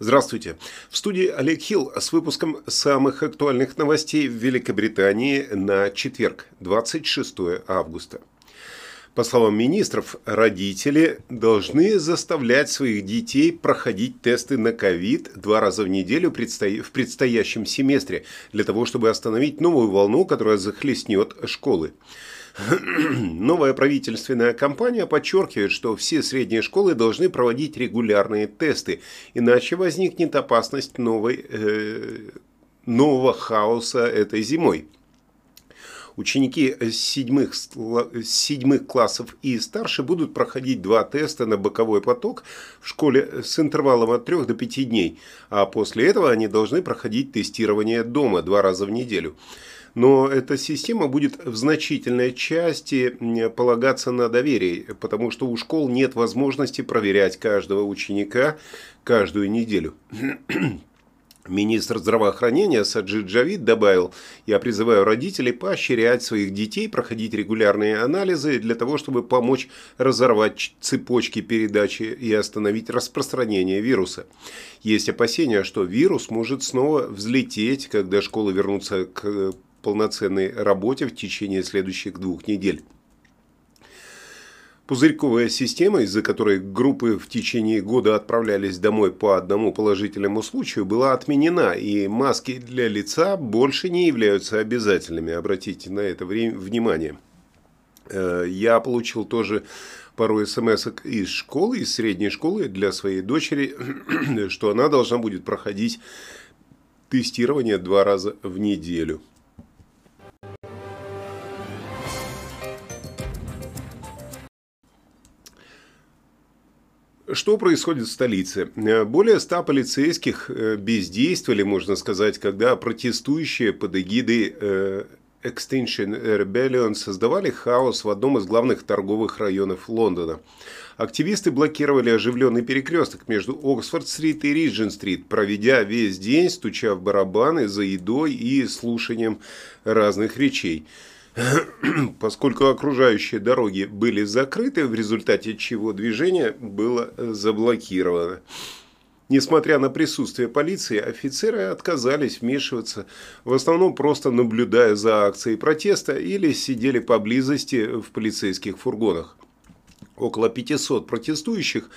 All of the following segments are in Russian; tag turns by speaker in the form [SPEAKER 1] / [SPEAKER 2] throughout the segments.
[SPEAKER 1] Здравствуйте. В студии Олег Хилл с выпуском самых актуальных новостей в Великобритании на четверг, 26 августа. По словам министров, родители должны заставлять своих детей проходить тесты на ковид два раза в неделю в предстоящем семестре, для того, чтобы остановить новую волну, которая захлестнет школы. Новая правительственная кампания подчеркивает, что все средние школы должны проводить регулярные тесты, иначе возникнет опасность новой, э, нового хаоса этой зимой. Ученики седьмых, седьмых классов и старше будут проходить два теста на боковой поток в школе с интервалом от 3 до 5 дней, а после этого они должны проходить тестирование дома два раза в неделю. Но эта система будет в значительной части полагаться на доверие, потому что у школ нет возможности проверять каждого ученика каждую неделю. Министр здравоохранения Саджид Джавид добавил, «Я призываю родителей поощрять своих детей проходить регулярные анализы для того, чтобы помочь разорвать цепочки передачи и остановить распространение вируса. Есть опасения, что вирус может снова взлететь, когда школы вернутся к полноценной работе в течение следующих двух недель. Пузырьковая система, из-за которой группы в течение года отправлялись домой по одному положительному случаю, была отменена, и маски для лица больше не являются обязательными. Обратите на это внимание. Э, я получил тоже пару смс из школы, из средней школы для своей дочери, что она должна будет проходить тестирование два раза в неделю. Что происходит в столице? Более ста полицейских э, бездействовали, можно сказать, когда протестующие под эгидой э, Extinction Rebellion создавали хаос в одном из главных торговых районов Лондона. Активисты блокировали оживленный перекресток между Оксфорд-стрит и Риджин-стрит, проведя весь день, стуча в барабаны за едой и слушанием разных речей. поскольку окружающие дороги были закрыты, в результате чего движение было заблокировано. Несмотря на присутствие полиции, офицеры отказались вмешиваться, в основном просто наблюдая за акцией протеста или сидели поблизости в полицейских фургонах. Около 500 протестующих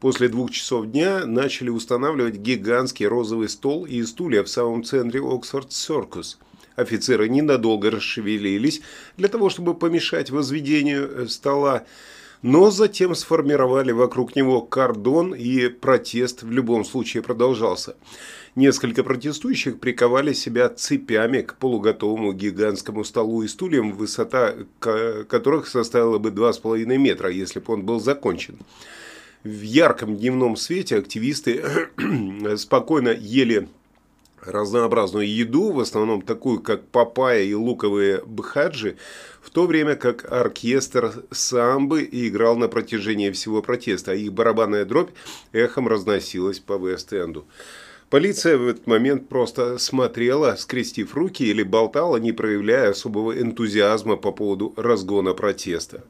[SPEAKER 1] после двух часов дня начали устанавливать гигантский розовый стол и стулья в самом центре Оксфорд-Серкус – Офицеры ненадолго расшевелились для того, чтобы помешать возведению э, стола, но затем сформировали вокруг него кордон, и протест в любом случае продолжался. Несколько протестующих приковали себя цепями к полуготовому гигантскому столу и стульям, высота которых составила бы 2,5 метра, если бы он был закончен. В ярком дневном свете активисты спокойно ели разнообразную еду, в основном такую, как папайя и луковые бхаджи, в то время как оркестр самбы играл на протяжении всего протеста, а их барабанная дробь эхом разносилась по Вест-Энду. Полиция в этот момент просто смотрела, скрестив руки или болтала, не проявляя особого энтузиазма по поводу разгона протеста.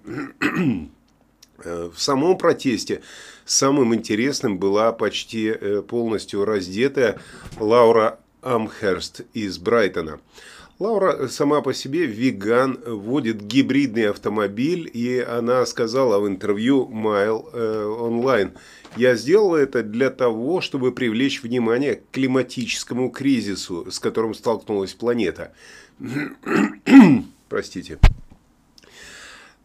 [SPEAKER 1] В самом протесте самым интересным была почти э, полностью раздетая Лаура Амхерст из Брайтона. Лаура сама по себе веган, водит гибридный автомобиль, и она сказала в интервью э, Online, «Я сделала это для того, чтобы привлечь внимание к климатическому кризису, с которым столкнулась планета». Простите.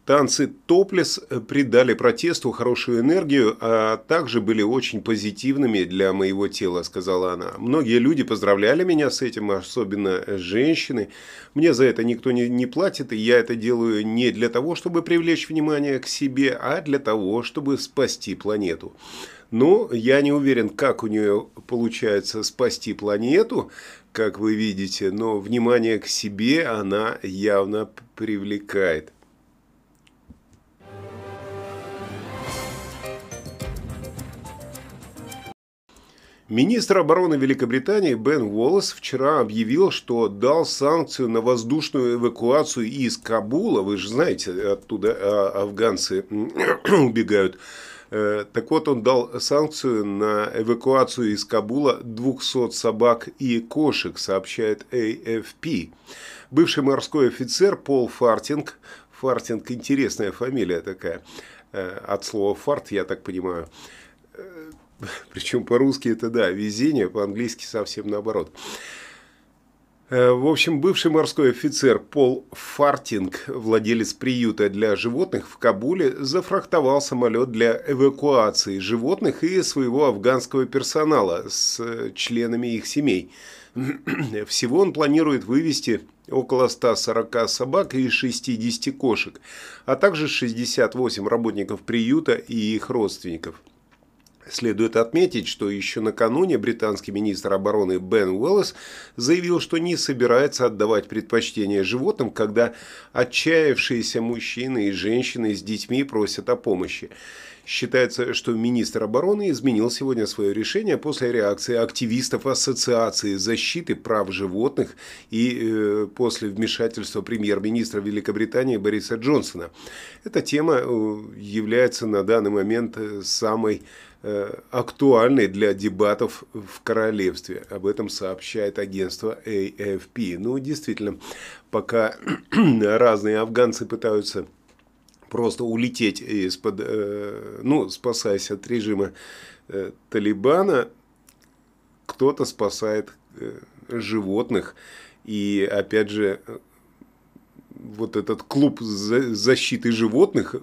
[SPEAKER 1] Танцы топлес придали протесту хорошую энергию, а также были очень позитивными для моего тела, сказала она. Многие люди поздравляли меня с этим, особенно женщины. Мне за это никто не, не платит, и я это делаю не для того, чтобы привлечь внимание к себе, а для того, чтобы спасти планету. Но я не уверен, как у нее получается спасти планету, как вы видите, но внимание к себе она явно привлекает. Министр обороны Великобритании Бен Уоллес вчера объявил, что дал санкцию на воздушную эвакуацию из Кабула, вы же знаете, оттуда а, афганцы убегают, Э, так вот, он дал санкцию на эвакуацию из Кабула 200 собак и кошек, сообщает AFP. Бывший морской офицер Пол Фартинг, Фартинг интересная фамилия такая, э, от слова фарт, я так понимаю, причем по-русски это да, везение, по-английски совсем наоборот. Э, в общем, бывший морской офицер Пол Фартинг, владелец приюта для животных в Кабуле, зафрахтовал самолет для эвакуации животных и своего афганского персонала с э, членами их семей. Всего он планирует вывести около 140 собак и 60 кошек, а также 68 работников приюта и их родственников – Следует отметить, что еще накануне британский министр обороны Бен Уэллес заявил, что не собирается отдавать предпочтение животным, когда отчаявшиеся мужчины и женщины с детьми просят о помощи. Считается, что министр обороны изменил сегодня свое решение после реакции активистов Ассоциации защиты прав животных и э, после вмешательства премьер-министра Великобритании Бориса Джонсона. Эта тема э, является на данный момент э, самой актуальной для дебатов в королевстве. Об этом сообщает агентство AFP. Ну, действительно, пока разные афганцы пытаются просто улететь из-под, э, ну, спасаясь от режима э, Талибана, кто-то спасает животных. И опять же, вот этот клуб защиты животных,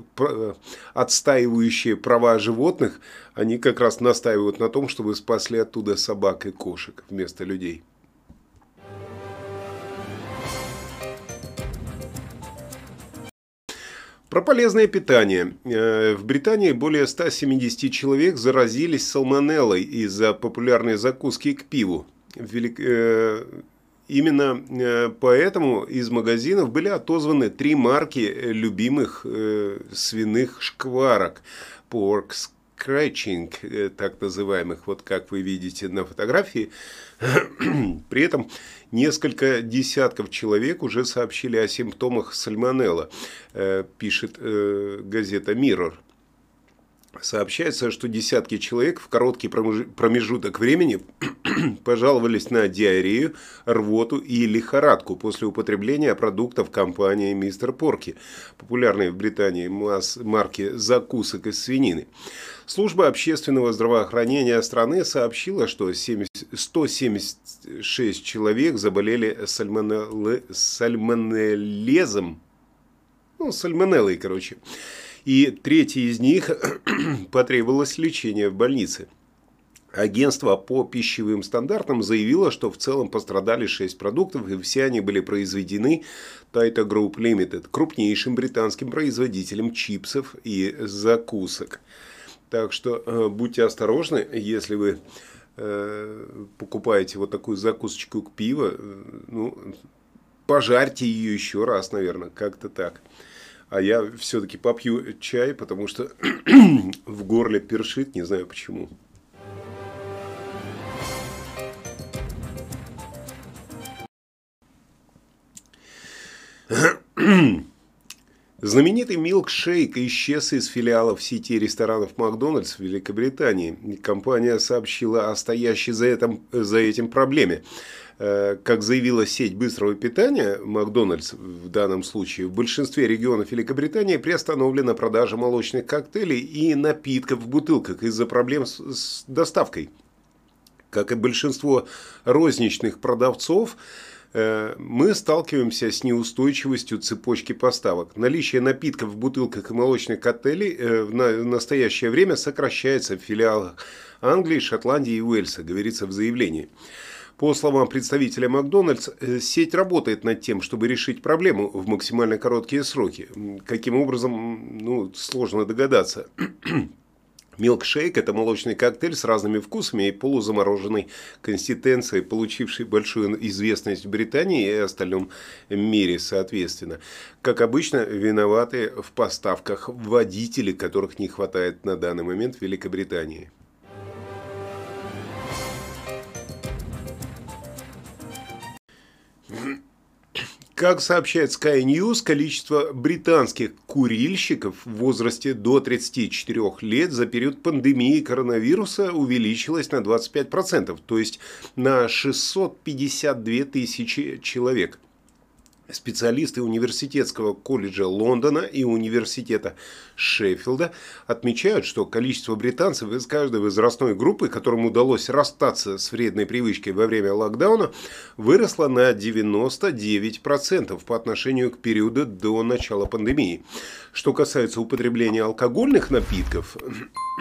[SPEAKER 1] отстаивающие права животных, они как раз настаивают на том, чтобы спасли оттуда собак и кошек вместо людей. Про полезное питание. Э, в Британии более 170 человек заразились салмонеллой из-за популярной закуски к пиву. В Велик... Э, Именно э, поэтому из магазинов были отозваны три марки э, любимых э, свиных шкварок. Pork Scratching, так называемых, вот как вы видите на фотографии. При этом несколько десятков человек уже сообщили о симптомах сальмонелла, пишет газета Mirror. Сообщается, что десятки человек в короткий промежуток времени пожаловались на диарею, рвоту и лихорадку после употребления продуктов компании «Мистер Порки», популярной в Британии марки закусок из свинины. Служба общественного здравоохранения страны сообщила, что 176 человек заболели сальмонеллезом, ну, сальмонеллой, короче и третий из них потребовалось лечение в больнице. Агентство по пищевым стандартам заявило, что в целом пострадали 6 продуктов, и все они были произведены Taito Group Limited, крупнейшим британским производителем чипсов и закусок. Так что э, будьте осторожны, если вы э, покупаете вот такую закусочку к пиву, э, ну, пожарьте ее еще раз, наверное, как-то так а я все-таки попью чай, потому что в горле першит, не знаю почему. Знаменитый милкшейк исчез из филиалов сети ресторанов Макдональдс в Великобритании. Компания сообщила о стоящей за этим, за этим проблеме. Э, как заявила сеть быстрого питания Макдональдс в данном случае, в большинстве регионов Великобритании приостановлена продажа молочных коктейлей и напитков в бутылках из-за проблем с, доставкой. Как и большинство розничных продавцов, мы сталкиваемся с неустойчивостью цепочки поставок. Наличие напитков в бутылках и молочных коктейлей э, в настоящее время сокращается в филиалах Англии, Шотландии и Уэльса, говорится в заявлении. По словам представителя Макдональдс, э, сеть работает над тем, чтобы решить проблему в максимально короткие сроки. Каким образом, ну, сложно догадаться. Милкшейк – это молочный коктейль с разными вкусами и полузамороженной консистенцией, получивший большую известность в Британии и остальном мире соответственно. Как обычно, виноваты в поставках водители, которых не хватает на данный момент в Великобритании. Как сообщает Sky News, количество британских курильщиков в возрасте до 34 лет за период пандемии коронавируса увеличилось на 25%, то есть на 652 тысячи человек. Специалисты Университетского колледжа Лондона и Университета Шеффилда отмечают, что количество британцев из каждой возрастной группы, которым удалось расстаться с вредной привычкой во время локдауна, выросло на 99% по отношению к периоду до начала пандемии. Что касается употребления алкогольных напитков,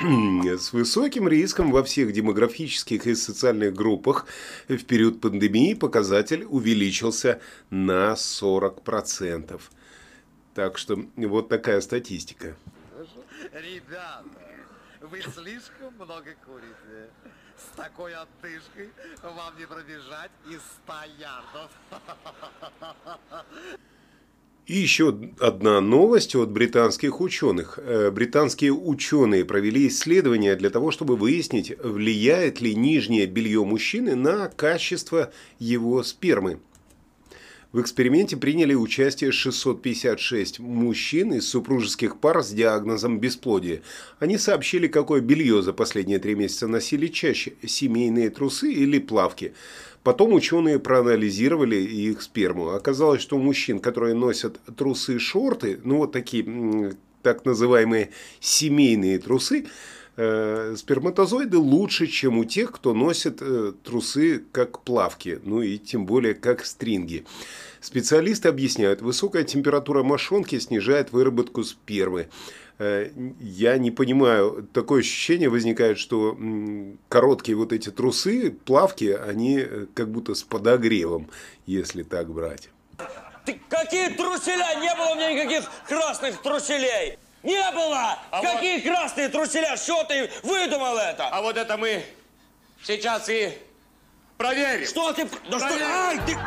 [SPEAKER 1] с высоким риском во всех демографических и социальных группах в период пандемии показатель увеличился на 40%. Так что вот такая статистика.
[SPEAKER 2] Ребята, вы слишком много курите. С такой отдышкой вам не пробежать из 100 ярдов.
[SPEAKER 1] И еще одна новость от британских ученых. Э, британские ученые провели исследование для того, чтобы выяснить, влияет ли нижнее белье мужчины на качество его спермы. В эксперименте приняли участие 656 мужчин из супружеских пар с диагнозом бесплодия. Они сообщили, какое белье за последние три месяца носили чаще – семейные трусы или плавки – Потом ученые проанализировали их сперму. Оказалось, что у мужчин, которые носят трусы и шорты, ну вот такие так называемые семейные трусы, э, сперматозоиды лучше, чем у тех, кто носит э, трусы как плавки, ну и тем более как стринги. Специалисты объясняют, высокая температура мошонки снижает выработку спермы. Э, я не понимаю, такое ощущение возникает, что короткие вот эти трусы, плавки, они э, как будто с подогревом, если так брать.
[SPEAKER 3] Ты какие труселя? Не было у меня никаких красных труселей. Не было! А Какие вот... красные труселя? Что ты выдумал это?
[SPEAKER 2] А вот это мы сейчас и проверим.
[SPEAKER 3] Что ты... Да что... Ай, ты...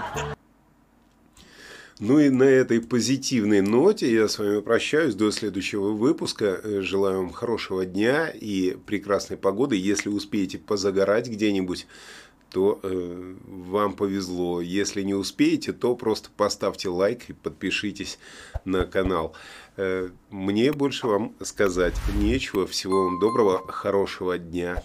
[SPEAKER 1] Ну и на этой позитивной ноте я с вами прощаюсь до следующего выпуска. Э, желаю вам хорошего дня и прекрасной погоды. Если успеете позагорать где-нибудь, то э, вам повезло. Если не успеете, то просто поставьте лайк и подпишитесь на канал. Э, мне больше вам сказать нечего. Всего вам доброго, хорошего дня.